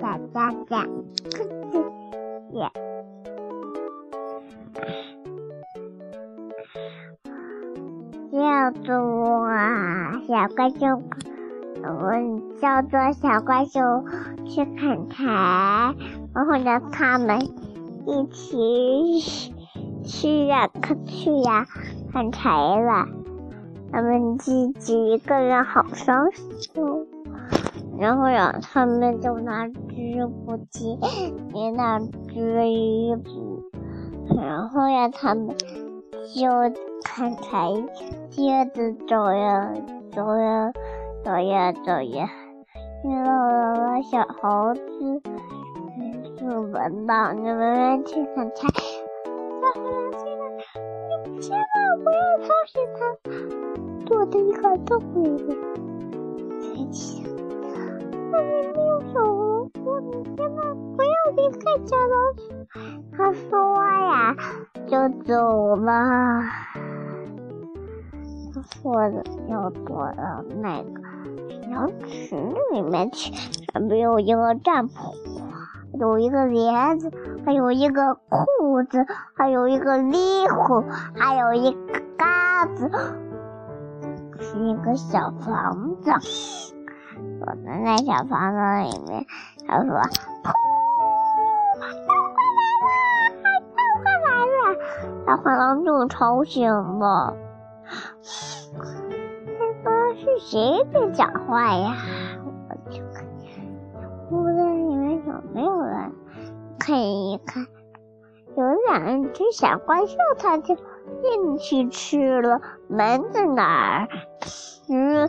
大家讲，这个是叫做小怪兽，我叫做小怪兽去砍柴，然后呢，他们一起去呀，去呀，砍柴了，他们自己一个人好伤心。然后呀，他们就拿织布机在那织衣服，然后呀，他们就砍柴，接着走呀走呀走呀走呀，遇到了小猴子，就闻到你们去砍柴，小猴子，你千万不要吵醒他，躲在一个洞里面。琪琪，那里没有小猴子，你千万不要离开小老鼠。他说呀，就走了。他说的要躲到那个小池里面去，上面有一个帐篷，有一个帘子，还有一个裤子，还有一个衣服，还有一个嘎子，是一个小房子。我们在小房子里面，他说：“噗，大灰来了，大灰狼就吵醒了。他说：“是谁在讲话呀？”我去看，屋子里面有没有人？看一看，有两只小怪兽，它就进去吃了。门在哪儿？嗯，烟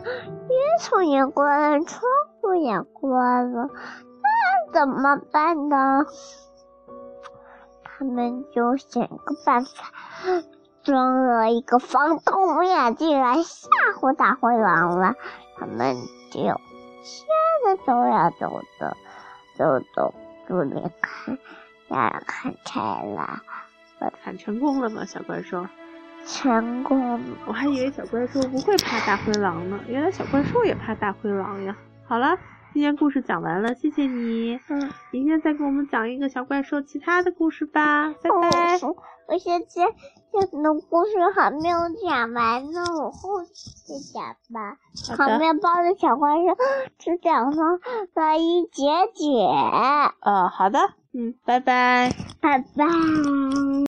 囱也关了，窗户也关了，那怎么办呢？他们就想个办法，装了一个防毒眼镜来吓唬大灰狼了。他们就接着走呀走的，走走就离开，要砍柴了。砍成功了吗，小怪兽？成功。我还以为小怪兽不会怕大灰狼呢，原来小怪兽也怕大灰狼呀。好了，今天故事讲完了，谢谢你。嗯，明天再给我们讲一个小怪兽其他的故事吧，拜拜。哦、我现在讲的故事还没有讲完呢，我后再讲吧。烤面包的小怪兽只讲到了一节节。哦，好的，嗯，拜拜，拜拜。